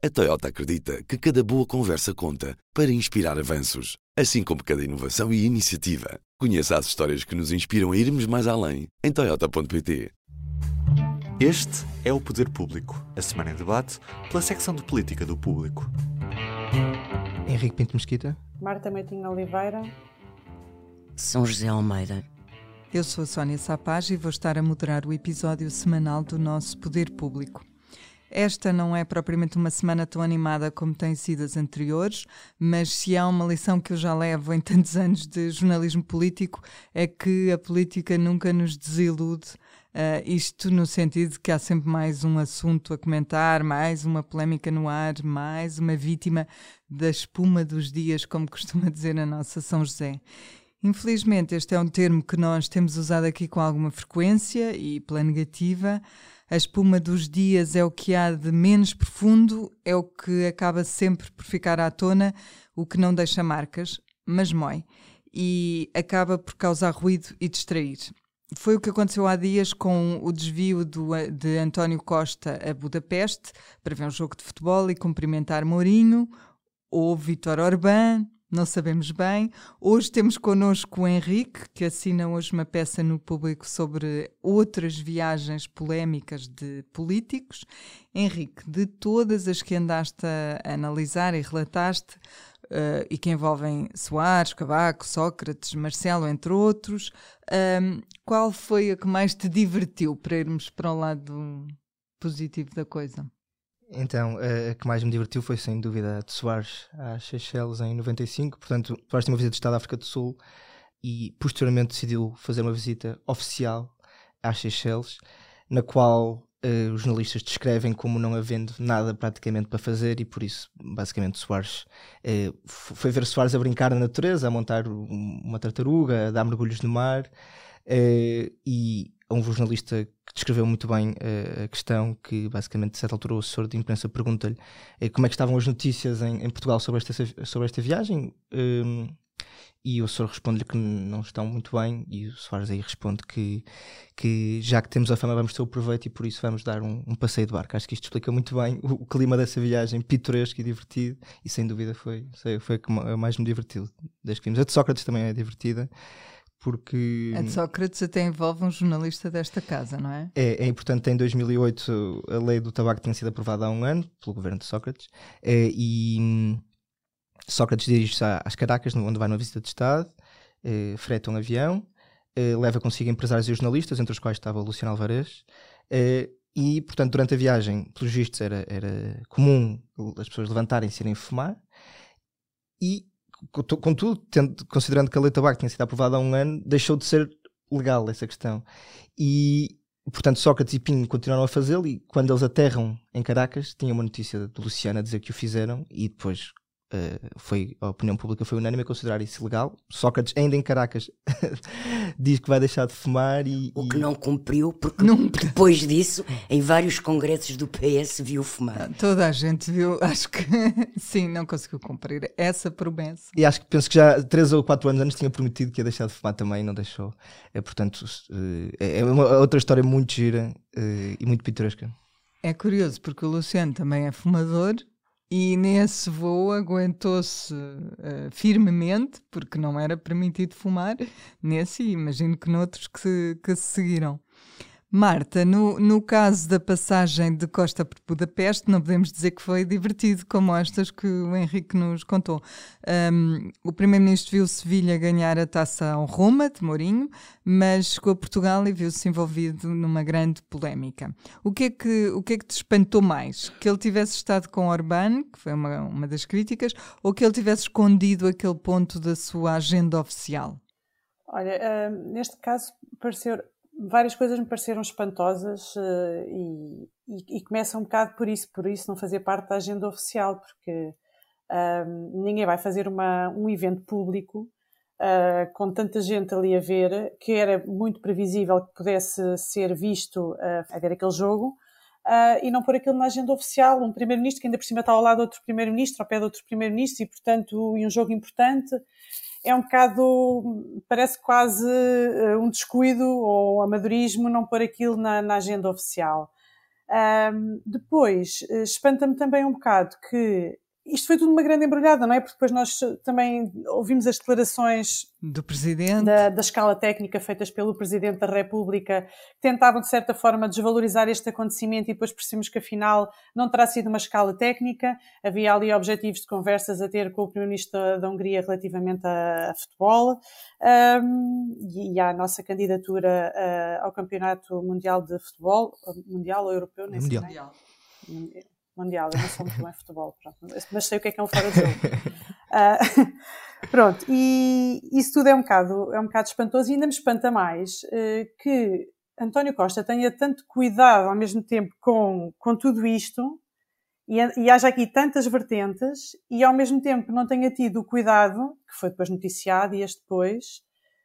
A Toyota acredita que cada boa conversa conta para inspirar avanços, assim como cada inovação e iniciativa. Conheça as histórias que nos inspiram a irmos mais além em Toyota.pt. Este é o Poder Público, a semana em debate pela secção de política do público. Henrique Pinto Mesquita. Marta Meitinho Oliveira. São José Almeida. Eu sou a Sónia Sapaz e vou estar a moderar o episódio semanal do nosso Poder Público. Esta não é propriamente uma semana tão animada como têm sido as anteriores, mas se há uma lição que eu já levo em tantos anos de jornalismo político é que a política nunca nos desilude. Uh, isto no sentido de que há sempre mais um assunto a comentar, mais uma polémica no ar, mais uma vítima da espuma dos dias, como costuma dizer a nossa São José. Infelizmente, este é um termo que nós temos usado aqui com alguma frequência e pela negativa. A espuma dos dias é o que há de menos profundo, é o que acaba sempre por ficar à tona, o que não deixa marcas, mas mói, e acaba por causar ruído e distrair. Foi o que aconteceu há dias com o desvio do, de António Costa a Budapeste para ver um jogo de futebol e cumprimentar Mourinho, ou Vitor Orbán, não sabemos bem. Hoje temos connosco o Henrique, que assina hoje uma peça no público sobre outras viagens polémicas de políticos. Henrique, de todas as que andaste a analisar e relataste, uh, e que envolvem Soares, Cavaco, Sócrates, Marcelo, entre outros, um, qual foi a que mais te divertiu para irmos para o lado positivo da coisa? Então, a que mais me divertiu foi sem dúvida a de Soares às Seychelles em 95. Portanto, Soares tinha uma visita de Estado à África do Sul e posteriormente decidiu fazer uma visita oficial às Seychelles, na qual uh, os jornalistas descrevem como não havendo nada praticamente para fazer e por isso, basicamente, Soares uh, foi ver Soares a brincar na natureza, a montar uma tartaruga, a dar mergulhos no mar uh, e um jornalista que descreveu muito bem uh, a questão, que basicamente, de certa altura, o assessor de imprensa pergunta-lhe uh, como é que estavam as notícias em, em, Portugal sobre esta, sobre esta viagem. Um, e o assessor responde-lhe que não estão muito bem, e o Soares aí responde que, que já que temos a fama, vamos ter o proveito e por isso vamos dar um, um passeio de barco. Acho que isto explica muito bem o, o, clima dessa viagem, pitoresco e divertido, e sem dúvida foi, foi a que mais me divertiu desde que vimos. A de Sócrates também é divertida porque... A de Sócrates até envolve um jornalista desta casa, não é? É, é importante, em 2008 a lei do tabaco tinha sido aprovada há um ano pelo governo de Sócrates é, e hum, Sócrates dirige-se às Caracas, onde vai numa visita de Estado, é, freta um avião, é, leva consigo empresários e jornalistas, entre os quais estava o Luciano Alvarez, é, e, portanto, durante a viagem, pelos vistos, era, era comum as pessoas levantarem-se e irem fumar, e contudo, tendo, considerando que a lei do tabaco tinha sido aprovada há um ano, deixou de ser legal essa questão. E, portanto, Sócrates e Pinho continuaram a fazê-lo e quando eles aterram em Caracas, tinha uma notícia do Luciano a dizer que o fizeram e depois Uh, foi, a opinião pública foi unânime a considerar isso ilegal. Sócrates, ainda em Caracas, diz que vai deixar de fumar e. O que não cumpriu, porque Nunca. depois disso, em vários congressos do PS, viu fumar. Ah, toda a gente viu, acho que sim, não conseguiu cumprir essa promessa. E acho que penso que já 3 ou 4 anos antes tinha prometido que ia deixar de fumar também e não deixou. É, portanto, uh, é uma outra história muito gira uh, e muito pitoresca. É curioso, porque o Luciano também é fumador e nesse voo aguentou-se uh, firmemente, porque não era permitido fumar, nesse e imagino que noutros que, que se seguiram. Marta, no, no caso da passagem de Costa por Budapeste, não podemos dizer que foi divertido, como estas que o Henrique nos contou. Um, o Primeiro-Ministro viu Sevilha ganhar a taça ao Roma, de Mourinho, mas chegou a Portugal e viu-se envolvido numa grande polémica. O que, é que, o que é que te espantou mais? Que ele tivesse estado com Orbán, que foi uma, uma das críticas, ou que ele tivesse escondido aquele ponto da sua agenda oficial? Olha, uh, neste caso pareceu várias coisas me pareceram espantosas uh, e, e, e, começa um bocado por isso, por isso não fazer parte da agenda oficial, porque uh, ninguém vai fazer uma, um evento público uh, com tanta gente ali a ver, que era muito previsível que pudesse ser visto a ver aquele jogo, e não pôr aquilo na agenda oficial, um primeiro-ministro que ainda por cima está ao lado de outro primeiro-ministro, ao pé de outro primeiro-ministro, e portanto, e um jogo importante, é um bocado, parece quase uh, um descuido ou um amadorismo não pôr aquilo na, na agenda oficial. Um, depois, espanta-me também um bocado que isto foi tudo uma grande embrulhada, não é? Porque depois nós também ouvimos as declarações do Presidente da, da, escala técnica feitas pelo Presidente da República, que tentavam de certa forma desvalorizar este acontecimento e depois percebemos que afinal não terá sido uma escala técnica, havia ali objetivos de conversas a ter com o Primeiro-Ministro da, da, Hungria relativamente a, a futebol um, e, à nossa candidatura uh, ao Campeonato Mundial de Futebol, mundial ou europeu, nem mundial. sei. Mundial mundial, eu não sou muito bem futebol, pronto, mas sei o que é que é um fora de jogo. Uh, pronto, e isso tudo é um bocado, é um bocado espantoso e ainda me espanta mais uh, que António Costa tenha tanto cuidado ao mesmo tempo com, com tudo isto e, e haja aqui tantas vertentes e ao mesmo tempo não tenha tido o cuidado, que foi depois noticiado e este depois,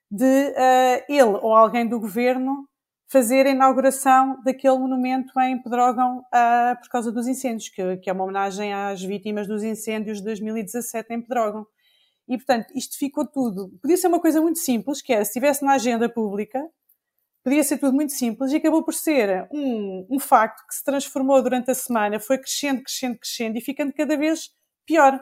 de uh, ele ou alguém do governo fazer a inauguração daquele monumento em Pedrógão uh, por causa dos incêndios, que, que, é uma homenagem às vítimas dos incêndios de 2017 em Pedrógão. E, portanto, isto ficou tudo. Podia ser uma coisa muito simples, que era, se estivesse na agenda pública, podia ser tudo muito simples e acabou por ser um, um facto que se transformou durante a semana, foi crescendo, crescendo, crescendo e ficando cada vez pior.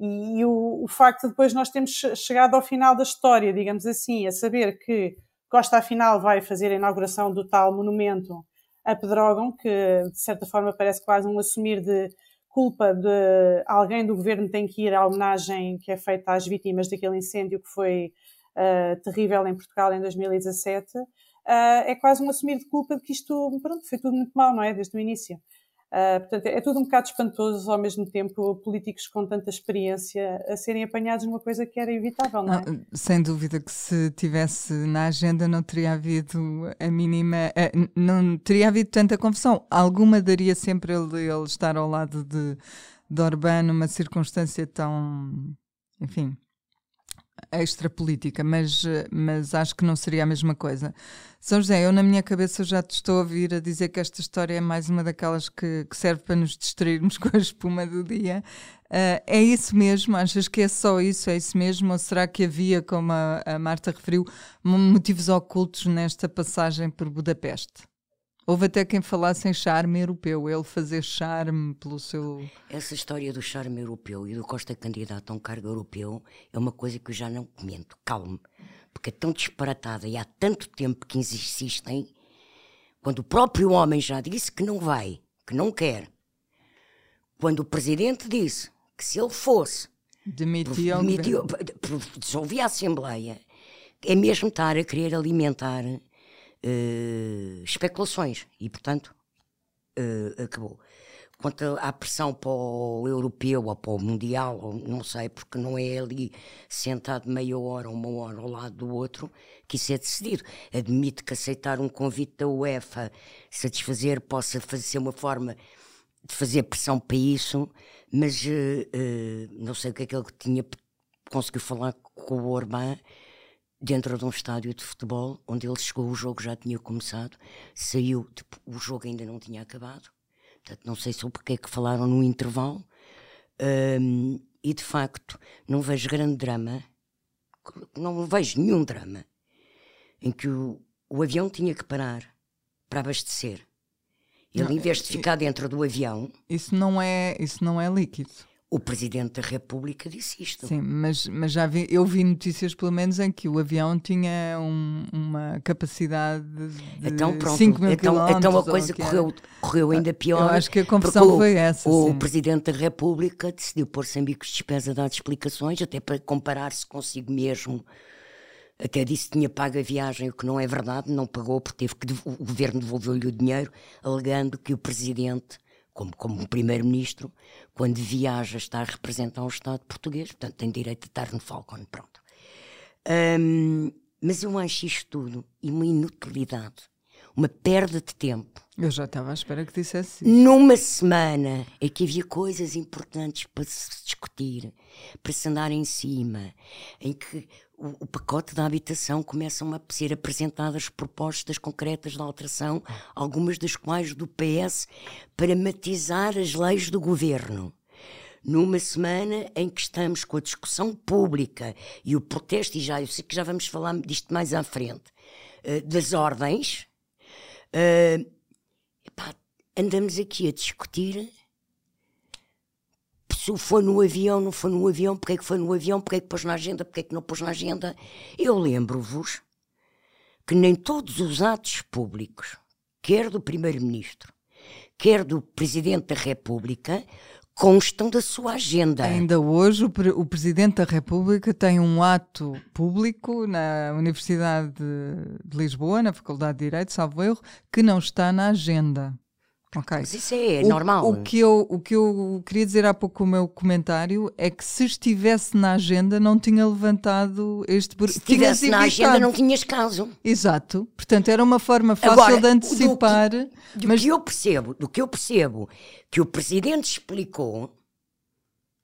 E, e o, o facto de depois nós termos chegado ao final da história, digamos assim, a saber que Costa, afinal, vai fazer a inauguração do tal monumento a Pedrógão, que de certa forma parece quase um assumir de culpa de alguém do governo tem que ir à homenagem que é feita às vítimas daquele incêndio que foi uh, terrível em Portugal em 2017. Uh, eh, é quase um assumir de culpa de que isto, pronto, foi tudo muito mal, não é? Desde o início. Uh, portanto, é tudo um bocado espantoso, ao mesmo tempo, políticos com tanta experiência a serem apanhados numa coisa que era evitável, não é? Não, sem dúvida que se tivesse na agenda não teria havido a mínima, uh, não teria havido tanta confusão. Alguma daria sempre ele, ele estar ao lado de, de Orbán numa circunstância tão, enfim, extra política, mas, mas acho que não seria a mesma coisa. São José, eu na minha cabeça já te estou a ouvir a dizer que esta história é mais uma daquelas que, que serve para nos distrairmos com a espuma do dia. Uh, é isso mesmo? Achas que é só isso? É isso mesmo? Ou será que havia, como a, a Marta referiu, motivos ocultos nesta passagem por Budapeste? Houve até quem falasse em charme europeu, ele fazer charme pelo seu. Essa história do charme europeu e do Costa candidato a um cargo europeu é uma coisa que eu já não comento. Calme. Porque é tão disparatada e há tanto tempo que insistem, quando o próprio homem já disse que não vai, que não quer. Quando o presidente disse que se ele fosse. Demitia, demitia dissolvia a Assembleia. É mesmo estar a querer alimentar uh, especulações e, portanto, uh, acabou. Quanto à pressão para o europeu ou para o mundial, não sei, porque não é ali sentado meia hora uma hora ao lado do outro que isso é decidido. Admito que aceitar um convite da UEFA, satisfazer, possa fazer, uma forma de fazer pressão para isso, mas uh, não sei o que é que ele tinha conseguiu falar com o Orbán dentro de um estádio de futebol, onde ele chegou, o jogo já tinha começado, saiu, tipo, o jogo ainda não tinha acabado, portanto, não sei sobre porque é que falaram no intervalo, um, e de facto, não vejo grande drama, não vejo nenhum drama, em que o, o avião tinha que parar para abastecer. Ele, não, em vez de ficar dentro do avião. Isso não é, isso não é líquido. O Presidente da República disse isto. Sim, mas, mas já vi, eu vi notícias, pelo menos, em que o avião tinha um, uma capacidade de então, pronto, 5 mil então, então a coisa correu, correu ainda pior. Eu acho que a confusão foi essa. O sim. Presidente da República decidiu pôr-se em bicos de despesa a dar explicações, até para comparar-se consigo mesmo. Até disse que tinha pago a viagem, o que não é verdade, não pagou porque teve que o governo devolveu-lhe o dinheiro, alegando que o Presidente como, como primeiro-ministro, quando viaja, está a representar o Estado português, portanto tem direito de estar no Falcon, pronto. Um, mas eu acho isto tudo uma inutilidade, uma perda de tempo. Eu já estava à espera que dissesse isso. Numa semana em que havia coisas importantes para se discutir, para se andar em cima, em que o, o, pacote da habitação começam a ser apresentadas propostas concretas de alteração, algumas das quais do PS, para matizar as leis do governo. Numa semana em que estamos com a discussão pública e o protesto, e já eu sei que já vamos falar disto mais à frente, uh, das ordens, uh, epá, andamos aqui a discutir se foi no avião, não foi no avião, porque é que foi no avião, porque é que pôs na agenda, porque é que não pôs na agenda. Eu lembro-vos que nem todos os atos públicos, quer do Primeiro-Ministro, quer do Presidente da República, constam da sua agenda. Ainda hoje, o, o, Presidente da República tem um ato público na Universidade de Lisboa, na Faculdade de Direito, salvo erro, que não está na agenda. Okay. Mas isso é o, normal. O que, eu, o que eu queria dizer há pouco com o meu comentário é que se estivesse na agenda não tinha levantado este... Se estivesse na agenda não tinhas caso. Exato. Portanto, era uma forma fácil Agora, de antecipar. Do, que, do mas... que eu percebo, do que eu percebo que o Presidente explicou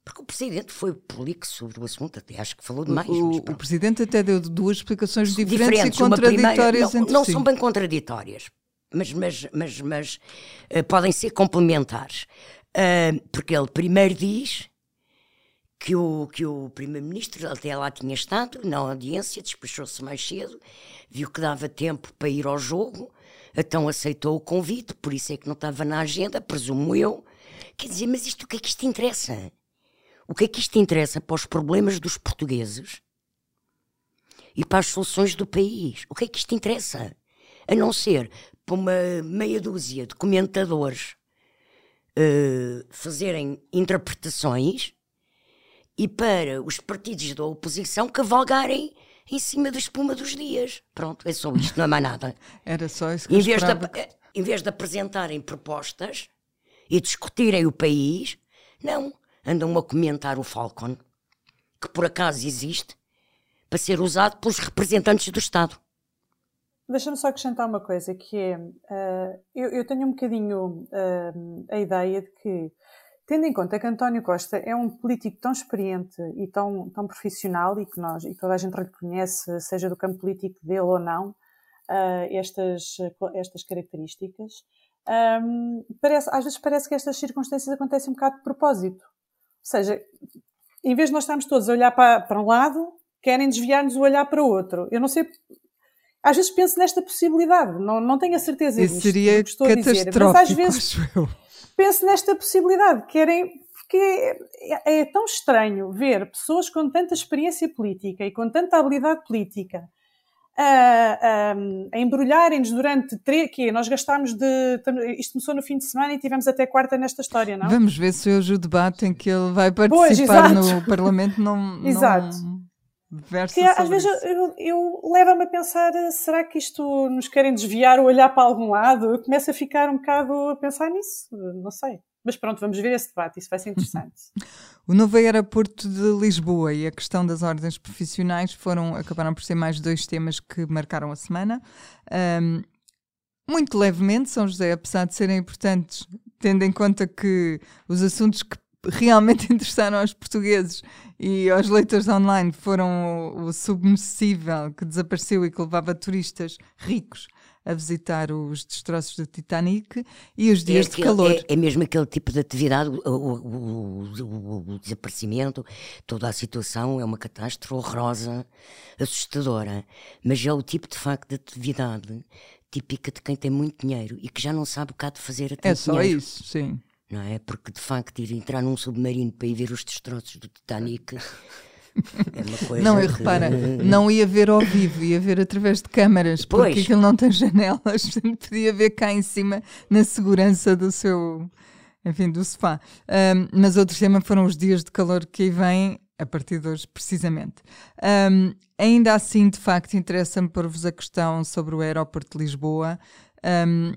porque o Presidente foi prolixo sobre o assunto, até acho que falou demais. O, o Presidente até deu duas explicações diferentes, diferentes e contraditórias primeira, não, não são bem contraditórias mas, mas, mas, mas uh, podem ser complementares. Uh, porque ele primeiro diz que o, que o Primeiro-Ministro até lá tinha estado na audiência, despachou-se mais cedo, viu que dava tempo para ir ao jogo, então aceitou o convite, por isso é que não estava na agenda, presumo eu. Quer dizer, mas isto o que é que isto interessa? O que é que isto interessa para os problemas dos portugueses e para as soluções do país? O que é que isto interessa? A não ser para uma meia dúzia de comentadores uh, fazerem interpretações e para os partidos da oposição cavalgarem em cima da espuma dos dias. Pronto, é só isto, não é mais nada. Era só isso que em vez, de, em vez de apresentarem propostas e discutirem o país, não, andam a comentar o Falcon, que por acaso existe, para ser usado pelos representantes do Estado. Deixa-me só acrescentar uma coisa, que é, uh, eu, eu, tenho um bocadinho uh, a ideia de que, tendo em conta que António Costa é um político tão experiente e tão, tão profissional e que nós, e toda a gente reconhece, seja do campo político dele ou não, uh, estas, estas características, um, parece, às vezes parece que estas circunstâncias acontecem um bocado de propósito. Ou seja, em vez de nós estarmos todos a olhar para, para um lado, querem desviar-nos o olhar para o outro. Eu não sei às vezes penso nesta possibilidade, não, não tenho a certeza Isso disto, seria que estou a dizer, mas às vezes penso nesta possibilidade, querem, porque é, é, tão estranho ver pessoas com tanta experiência política e com tanta habilidade política a, a, a embrulharem-nos durante três, que nós gastámos de, isto começou no fim de semana e tivemos até quarta nesta história, não? Vamos ver se hoje o debate em que ele vai participar pois, no Parlamento não... Exato. Não que às vezes eu, eu, eu leva-me a pensar, será que isto nos querem desviar ou olhar para algum lado? Eu começo a ficar um bocado a pensar nisso, não sei. Mas pronto, vamos ver esse debate, isso vai ser interessante. o novo aeroporto de Lisboa e a questão das ordens profissionais foram, acabaram por ser mais dois temas que marcaram a semana. Um, muito levemente, São José, apesar de serem importantes, tendo em conta que os assuntos que realmente interessaram aos portugueses e aos leitores online foram o, o submersível que desapareceu e que levava turistas ricos a visitar os destroços do Titanic e os dias é de calor. É, é, mesmo aquele tipo de atividade, o, o, o, o, desaparecimento, toda a situação é uma catástrofe horrorosa, assustadora, mas é o tipo de facto de atividade típica de quem tem muito dinheiro e que já não sabe o que há de fazer até É só dinheiro. isso, sim não é? Porque de facto ir entrar num submarino para ir ver os destroços do Titanic é uma coisa. Não, e repara, não ia ver ao vivo, ia ver através de câmaras, porque pois. aquilo não tem janelas, podia ver cá em cima na segurança do seu, enfim, do sofá. Um, mas outro tema foram os dias de calor que aí vêm a partir de hoje, precisamente. Um, ainda assim, de facto, interessa-me pôr-vos a questão sobre o aeroporto de Lisboa. Um,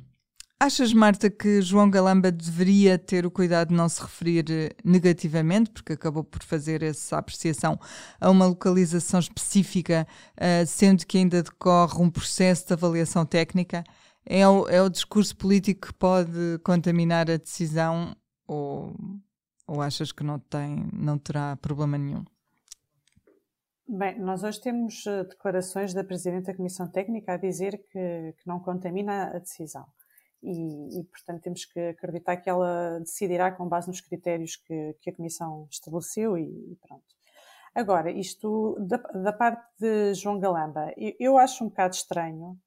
Achas, Marta, que João Galamba deveria ter o cuidado de não se referir eh, negativamente, porque acabou por fazer essa apreciação a uma localização específica, uh, sendo que ainda decorre um processo de avaliação técnica? É o, é o discurso político que pode contaminar a decisão ou, ou achas que não, tem, não terá problema nenhum? Bem, nós hoje temos uh, declarações da Presidente da Comissão Técnica a dizer que, que não contamina a decisão e, e, portanto, temos que acreditar que ela decidirá com base nos critérios que, que a Comissão estabeleceu e, e pronto. Agora, isto da, da, parte de João Galamba, eu, eu, acho um bocado estranho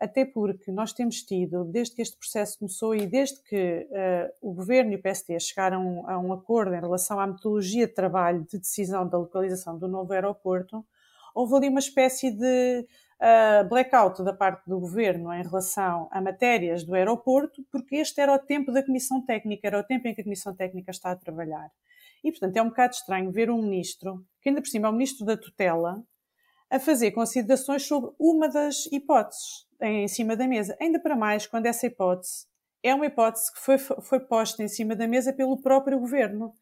até porque nós temos tido, desde que este processo começou e desde que uh, o Governo e o PSD chegaram a um acordo em relação à metodologia de trabalho de decisão da localização do novo aeroporto, houve ali uma espécie de uh, blackout da parte do Governo em relação a matérias do aeroporto, porque este era o tempo da Comissão Técnica, era o tempo em que a Comissão Técnica está a trabalhar. E, portanto, é um bocado estranho ver um ministro, que ainda por cima é o ministro da tutela, a fazer considerações sobre uma das hipóteses em cima da mesa. Ainda para mais quando essa hipótese é uma hipótese que foi, foi posta em cima da mesa pelo próprio governo.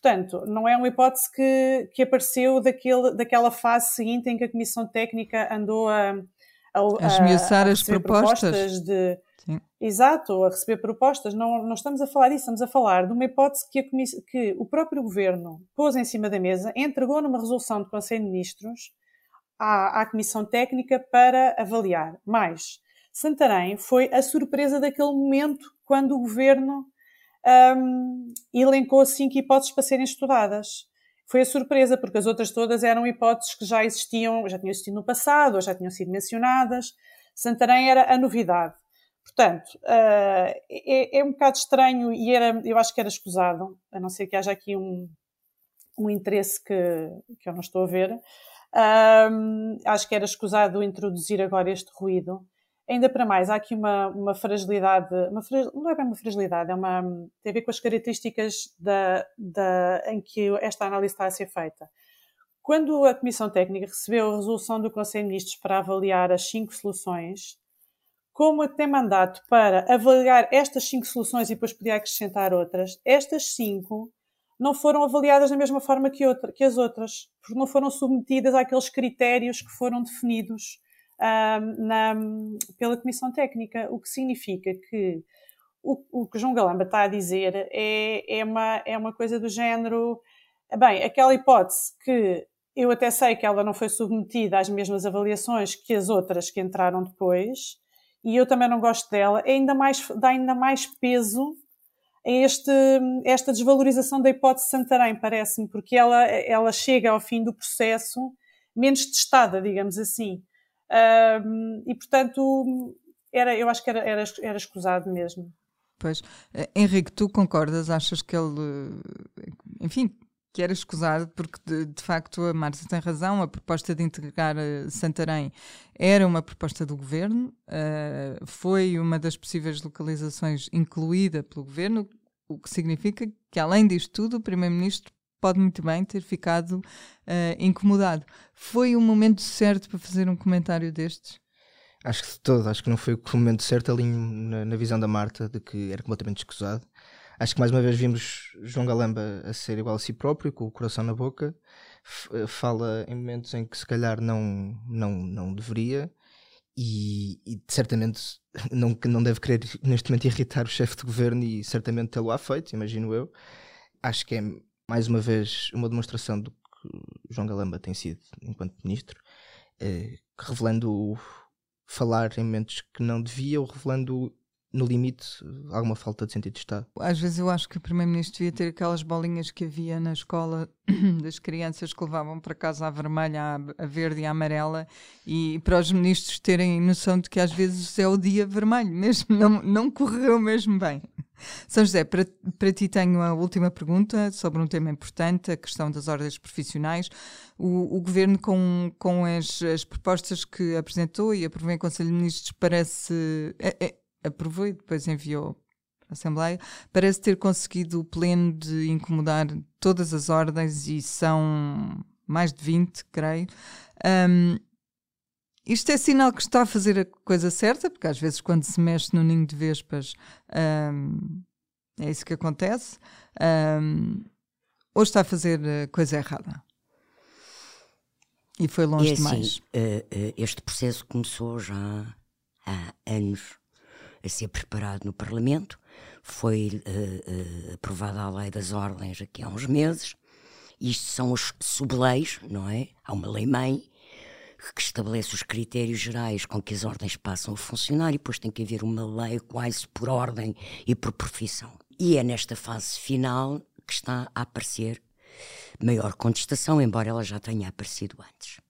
Portanto, não é uma hipótese que, que apareceu daquele, daquela fase seguinte em que a Comissão Técnica andou a, a, a esmiuçar as propostas. propostas de. Sim. Exato, a receber propostas. Não, não estamos a falar disso, estamos a falar de uma hipótese que, a que o próprio governo pôs em cima da mesa, entregou numa resolução do Conselho de Ministros à, à Comissão Técnica para avaliar. Mas Santarém foi a surpresa daquele momento quando o governo um, elencou cinco hipóteses para serem estudadas. Foi a surpresa, porque as outras todas eram hipóteses que já existiam, já tinham existido no passado, ou já tinham sido mencionadas. Santarém era a novidade. Portanto, uh, é, é, um bocado estranho e era, eu acho que era escusado, a não ser que haja aqui um, um interesse que, que eu não estou a ver, um, acho que era escusado introduzir agora este ruído. Ainda para mais, há aqui uma, uma fragilidade, uma, não é bem uma fragilidade, é uma, tem a ver com as características da, da, em que esta análise está a ser feita. Quando a Comissão Técnica recebeu a resolução do Conselho de Ministros para avaliar as cinco soluções, como tem mandato para avaliar estas cinco soluções e depois podia acrescentar outras, estas cinco não foram avaliadas da mesma forma que, outra, que as outras, porque não foram submetidas àqueles critérios que foram definidos na, pela Comissão Técnica, o que significa que o, o que João Galamba está a dizer é, é, uma, é uma coisa do género. Bem, aquela hipótese que eu até sei que ela não foi submetida às mesmas avaliações que as outras que entraram depois, e eu também não gosto dela, é ainda mais, dá ainda mais peso este, esta desvalorização da hipótese de Santarém, parece-me, porque ela, ela chega ao fim do processo menos testada, digamos assim. Um, e, portanto, era, eu acho que era, era, era escusado mesmo. Pois. Eh, Henrique, tu concordas? Achas que ele, enfim, que era escusado, porque de, de, facto a Márcia tem razão, a proposta de integrar uh, Santarém era uma proposta do governo, uh, foi uma das possíveis localizações incluída pelo governo, o que significa que, além disto tudo, o Primeiro-Ministro pode muito bem ter ficado uh, incomodado. Foi o momento certo para fazer um comentário destes? Acho que de todo, acho que não foi o momento certo ali na, na visão da Marta de que era completamente escusado. Acho que mais uma vez vimos João Galamba a ser igual a si próprio, com o coração na boca. Eh, fala em momentos em que se calhar não, não, não deveria e, e, certamente não, não deve querer neste momento irritar o chefe de governo e certamente tê-lo feito, imagino eu. Acho que é mais uma vez uma demonstração do que João Galamba tem sido enquanto ministro, eh, revelando falar em momentos que não devia ou revelando no limite, alguma falta de sentido de Estado. Às vezes eu acho que o Primeiro-Ministro devia ter aquelas bolinhas que havia na escola das crianças que levavam para casa a vermelha, a verde e a amarela, e para os ministros terem noção de que às vezes é o dia vermelho, mesmo não, não correu mesmo bem. São José, para, para ti tenho a última pergunta sobre um tema importante, a questão das ordens profissionais. O, o Governo, com, com as, as propostas que apresentou e aprovou em Conselho de Ministros, parece... É, é, aprovou e depois enviou para a Assembleia, parece ter conseguido o pleno de incomodar todas as ordens e são mais de 20, creio. Um, isto é sinal que está a fazer a coisa certa, porque às vezes quando se mexe no ninho de vespas um, é isso que acontece, um, ou está a fazer a coisa errada. E foi longe e assim, demais. Uh, uh, este processo começou já há anos a ser preparado no Parlamento. Foi uh, uh, aprovada a lei das ordens aqui há uns meses. Isto são os subleis, não é? Há uma lei-mãe que estabelece os critérios gerais com que as ordens passam a funcionar e depois tem que haver uma lei quase por ordem e por profissão. E é nesta fase final que está a aparecer maior contestação, embora ela já tenha aparecido antes.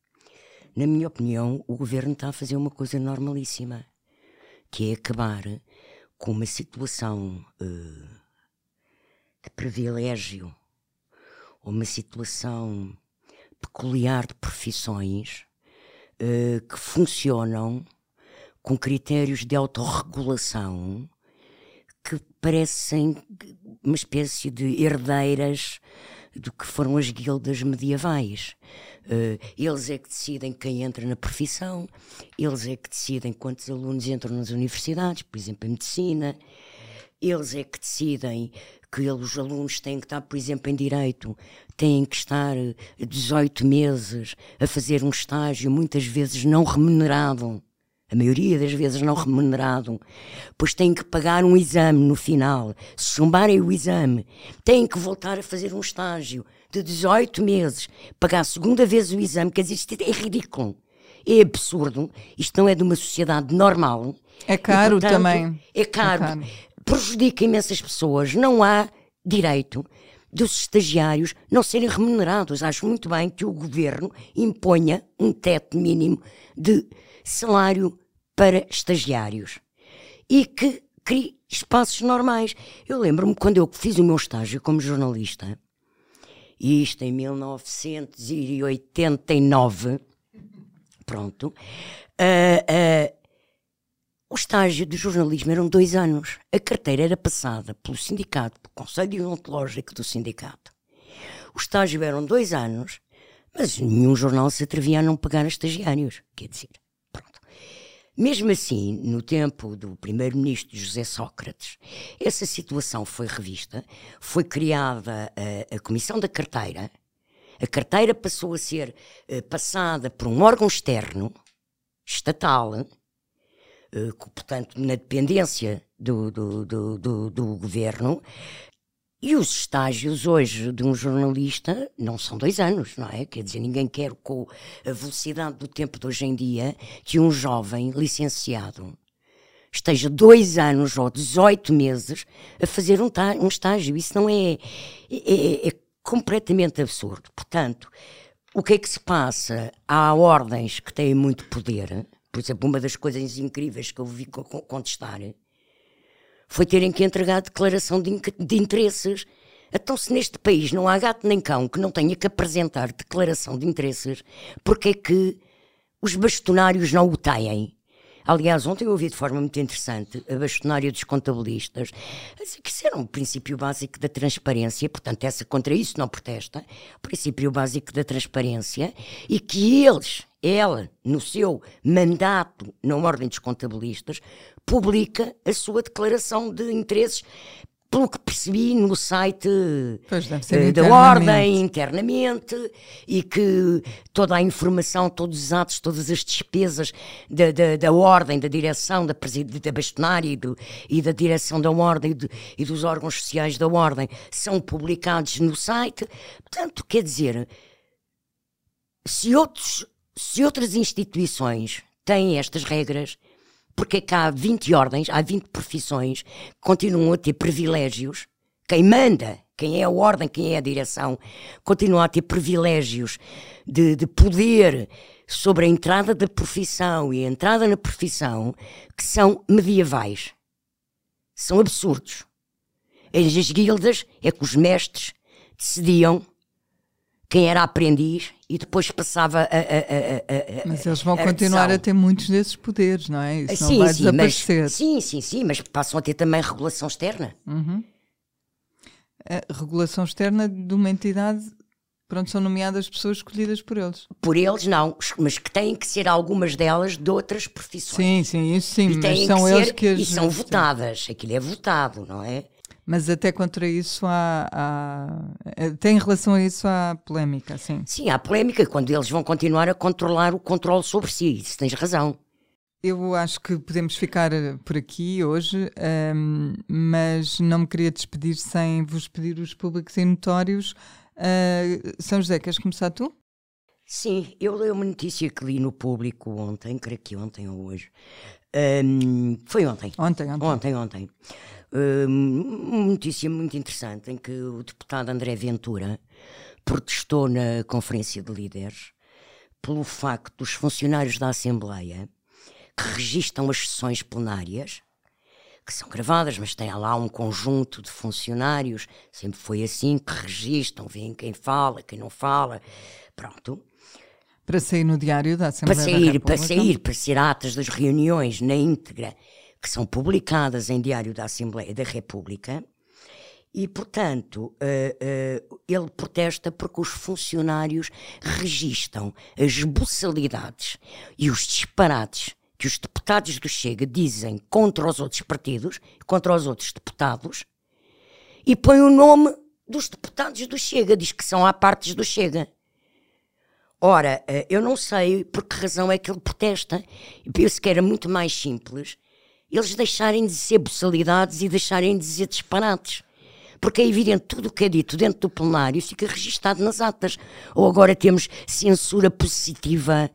Na minha opinião, o governo está a fazer uma coisa normalíssima que é acabar com uma situação uh, de privilégio, ou uma situação peculiar de profissões uh, que funcionam com critérios de autorregulação que parecem uma espécie de herdeiras do que foram as guildas medievais. Uh, eles é que decidem quem entra na profissão, eles é que decidem quantos alunos entram nas universidades, por exemplo, em medicina, eles é que decidem que os alunos têm que estar, por exemplo, em direito, têm que estar 18 meses a fazer um estágio, muitas vezes não remunerado a maioria das vezes não remunerado, pois têm que pagar um exame no final. Se chumbarem o exame, têm que voltar a fazer um estágio de 18 meses, pagar a segunda vez o exame, quer dizer, isto é ridículo. É absurdo. Isto não é de uma sociedade normal. É caro e, portanto, também. É caro. É caro. Prejudica imensas pessoas. Não há direito dos estagiários não serem remunerados. Acho muito bem que o governo imponha um teto mínimo de salário para estagiários e que crie espaços normais. Eu lembro-me quando eu fiz o meu estágio como jornalista, isto em 1989, pronto, uh, uh, o estágio de jornalismo eram dois anos. A carteira era passada pelo sindicato, pelo Conselho Ontológico do sindicato. O estágio eram dois anos, mas nenhum jornal se atrevia a não pagar estagiários. Quer dizer, mesmo assim, no tempo do primeiro-ministro José Sócrates, essa situação foi revista, foi criada a, a Comissão da Carteira, a carteira passou a ser uh, passada por um órgão externo, estatal, uh, portanto, na dependência do, do, do, do, do governo, e os estágios hoje de um jornalista não são dois anos, não é? Quer dizer, ninguém quer com a velocidade do tempo de hoje em dia que um jovem licenciado esteja dois anos ou 18 meses a fazer um, um estágio. Isso não é, é, é completamente absurdo. Portanto, o que é que se passa? Há ordens que têm muito poder. Por exemplo, uma das coisas incríveis que eu vi contestar foi terem que entregar declaração de, de interesses. Então, se neste país não há gato nem cão que não tenha que apresentar declaração de interesses, porque é que os bastonários não o têm? Aliás, ontem eu ouvi de forma muito interessante a bastonária dos contabilistas, que isso era um princípio básico da transparência, portanto, essa contra isso não protesta, princípio básico da transparência, e que eles, ela, no seu mandato na Ordem dos Contabilistas, publica a sua declaração de interesses pelo que percebi no site uh, da Ordem internamente e que toda a informação, todos os atos, todas as despesas da, da, da Ordem, da direção, da, da bastonária e, do, e, da direção da Ordem e, e dos órgãos sociais da Ordem são publicados no site. Portanto, quer dizer, se, outros, se outras instituições têm estas regras, porque é que há 20 ordens, há 20 profissões que continuam a ter privilégios. Quem manda, quem é a ordem, quem é a direção, continua a ter privilégios de, de poder sobre a entrada da profissão e a entrada na profissão que são medievais. São absurdos. As guildas é que os mestres decidiam quem era aprendiz e depois passava a. a, a, a mas eles vão continuar a ter muitos desses poderes, não é? Isso sim, não vai sim, desaparecer. Mas, sim, sim, sim, mas passam a ter também regulação externa. Uhum. Regulação externa de uma entidade. Pronto, são nomeadas pessoas escolhidas por eles. Por eles, não, mas que têm que ser algumas delas de outras profissões. Sim, sim, isso sim, e mas são que eles ser, que as... E são votadas, aquilo é votado, não é? Mas até contra isso há, há, Tem relação a isso há polémica, sim. Sim, há polémica quando eles vão continuar a controlar o controle sobre si. Isso tens razão. Eu acho que podemos ficar por aqui hoje, um, mas não me queria despedir sem vos pedir os públicos e notórios. Uh, São José, queres começar tu? Sim, eu li uma notícia que li no público ontem, creio que ontem ou hoje. Um, foi ontem. Ontem, ontem. Ontem, ontem uma notícia muito interessante em que o deputado André Ventura protestou na Conferência de Líderes pelo facto dos funcionários da Assembleia que registam as sessões plenárias, que são gravadas, mas tem lá um conjunto de funcionários, sempre foi assim, que registam, veem quem fala, quem não fala, pronto. Para sair no diário da Assembleia para sair, da República? Para sair, para ser atas das reuniões na íntegra, que são publicadas em Diário da Assembleia da República, e, portanto, uh, uh, ele protesta porque os funcionários registam as buçalidades e os disparates que os deputados do Chega dizem contra os outros partidos, contra os outros deputados, e põe o nome dos deputados do Chega, diz que são à partes do Chega. Ora, uh, eu não sei por que razão é que ele protesta. Eu penso que era muito mais simples eles deixarem de ser buçalidades e deixarem de dizer disparates porque é evidente tudo o que é dito dentro do plenário fica registado nas atas. Ou agora temos censura positiva,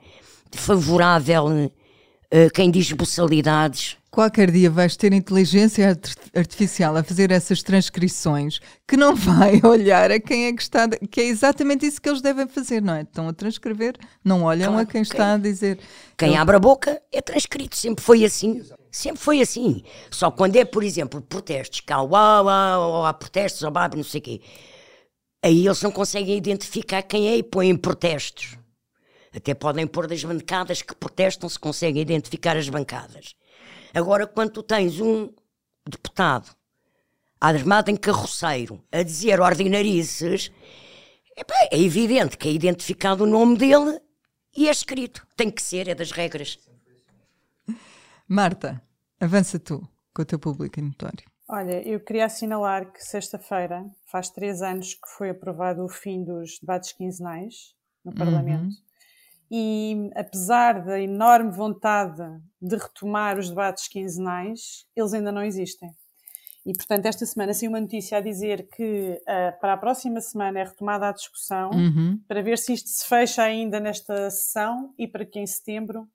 favorável a uh, quem diz boçalidades. Qualquer dia vais ter inteligência artificial a fazer essas transcrições que não vai olhar a quem é que está, que é exatamente isso que eles devem fazer, não é? Estão a transcrever, não olham claro, a quem, quem está a dizer. Quem Eu... abre a boca é transcrito, sempre foi assim. Sempre foi assim. Só quando é, por exemplo, protestos, cá, uau, uau, ou há protestos, ou não sei o quê, aí eles não conseguem identificar quem é e põem protestos. Até podem pôr das bancadas que protestam se conseguem identificar as bancadas. Agora, quando tu tens um deputado armado em carroceiro a dizer ordinarices, é evidente que é identificado o nome dele e é escrito. Tem que ser, é das regras. Marta, avança tu com o teu público em notório. Olha, eu queria assinalar que sexta-feira faz três anos que foi aprovado o fim dos debates quinzenais no uhum. Parlamento. Uhum. E apesar da enorme vontade de retomar os debates quinzenais, eles ainda não existem. E, portanto, esta semana saiu uma notícia a dizer que uh, para a próxima semana é retomada a discussão uhum. para ver se isto se fecha ainda nesta sessão e para que em setembro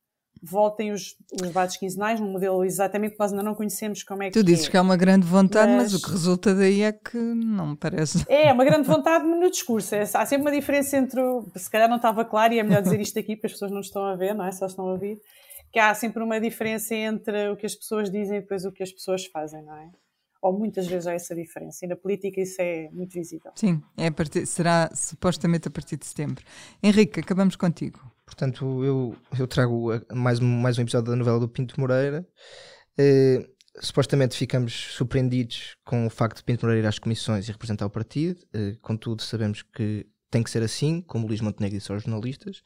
voltem os, os debates quinzenais num modelo exatamente que nós ainda não conhecemos como é que Tu dizes é. que há uma grande vontade, mas... mas... o que resulta daí é que não me parece. É, uma grande vontade no discurso. É, há sempre uma diferença entre. O, se calhar não estava claro e é melhor dizer isto aqui porque as pessoas não estão a ver, não é? Só estão a ouvir. Que há sempre uma diferença entre o que as pessoas dizem e depois o que as pessoas fazem, não é? Ou muitas vezes há essa diferença. E na política isso é muito visível. Sim, é partir, será supostamente a partir de setembro. Henrique, acabamos contigo. Portanto, eu, eu trago mais, mais um episódio da novela do Pinto Moreira. Uh, supostamente ficamos surpreendidos com o facto de Pinto Moreira ir às comissões e representar o partido, uh, contudo, sabemos que tem que ser assim, como o Luís Montenegro disse aos jornalistas.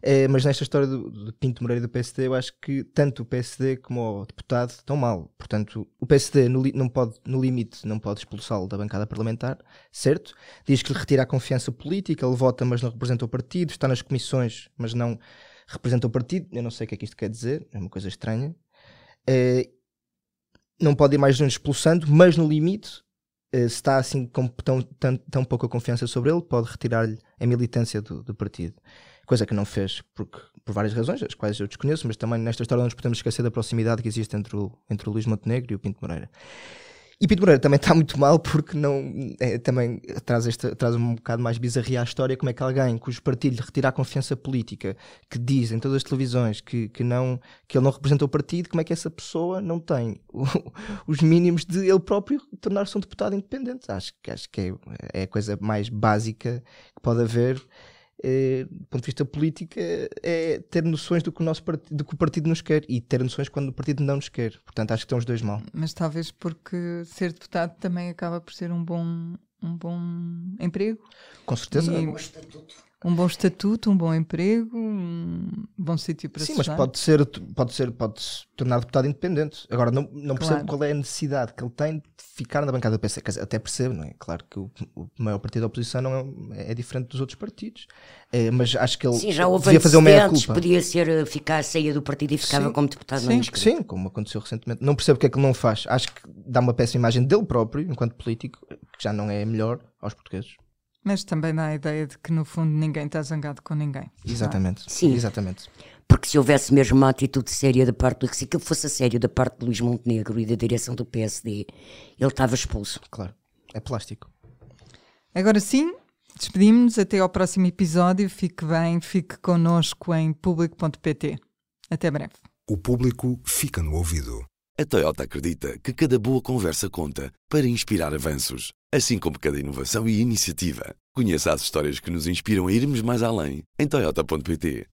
É, mas nesta história do, do, Pinto Moreira do PSD, eu acho que tanto o PSD como o deputado estão mal. Portanto, o PSD, no, não pode, no limite, não pode expulsá-lo da bancada parlamentar, certo? Diz que lhe retira a confiança política, ele vota, mas não representa o partido, está nas comissões, mas não representa o partido. Eu não sei o que é que isto quer dizer, é uma coisa estranha. É, não pode ir mais longe expulsando, mas no limite se está assim com tão, tão, tão pouca confiança sobre ele, pode retirar-lhe a militância do, do, partido. Coisa que não fez porque, por várias razões, as quais eu desconheço, mas também nesta história não nos podemos esquecer da proximidade que existe entre o, entre o Luís Montenegro e o Pinto Moreira. E Pinto Moreira também está muito mal porque não é, também traz, esta, traz um bocado mais bizarria à história como é que alguém cujo partido lhe retira a confiança política, que diz em todas as televisões que, que, não, que ele não representa o partido, como é que essa pessoa não tem o, os mínimos de ele próprio tornar-se um deputado independente? Acho, acho que é, é a coisa mais básica que pode haver é, do ponto de vista político, é ter noções do que o nosso partido, do que o partido nos quer e ter noções quando o partido não nos quer. Portanto, acho que estão os dois mal. Mas talvez porque ser deputado também acaba por ser um bom, um bom emprego. Com certeza. E... Um bom estatuto um bom estatuto, um bom emprego, um bom sítio para Sim, mas pode ser, pode ser, pode se tornar deputado independente. Agora não, não percebo claro. qual é a necessidade que ele tem de ficar na bancada do PC. Até percebo, não é? Claro que o, o maior partido da oposição não é, é diferente dos outros partidos. É, mas acho que ele sim, já houve devia fazer uma meia culpa. Podia ser eh, ficar saía do partido e ficava sim, como deputado sim, não Sim, como aconteceu recentemente. Não percebo o que é que ele não faz. Acho que dá uma péssima imagem dele próprio, enquanto político, que já não é melhor aos portugueses. Mas também dá a ideia de que no fundo ninguém está zangado com ninguém. Exatamente. Sim. Exatamente. Porque se houvesse mesmo uma atitude séria da parte do se aquilo fosse sério da parte de Luís Montenegro e da direção do PSD, ele estava expulso. Claro. É plástico. Agora sim, despedimos-nos até ao próximo episódio. Fique bem, fique connosco em público.pt. Até breve. O público fica no ouvido. A Toyota acredita que cada boa conversa conta para inspirar avanços, assim como cada inovação e iniciativa. Conheça as histórias que nos inspiram a irmos mais além em Toyota.pt.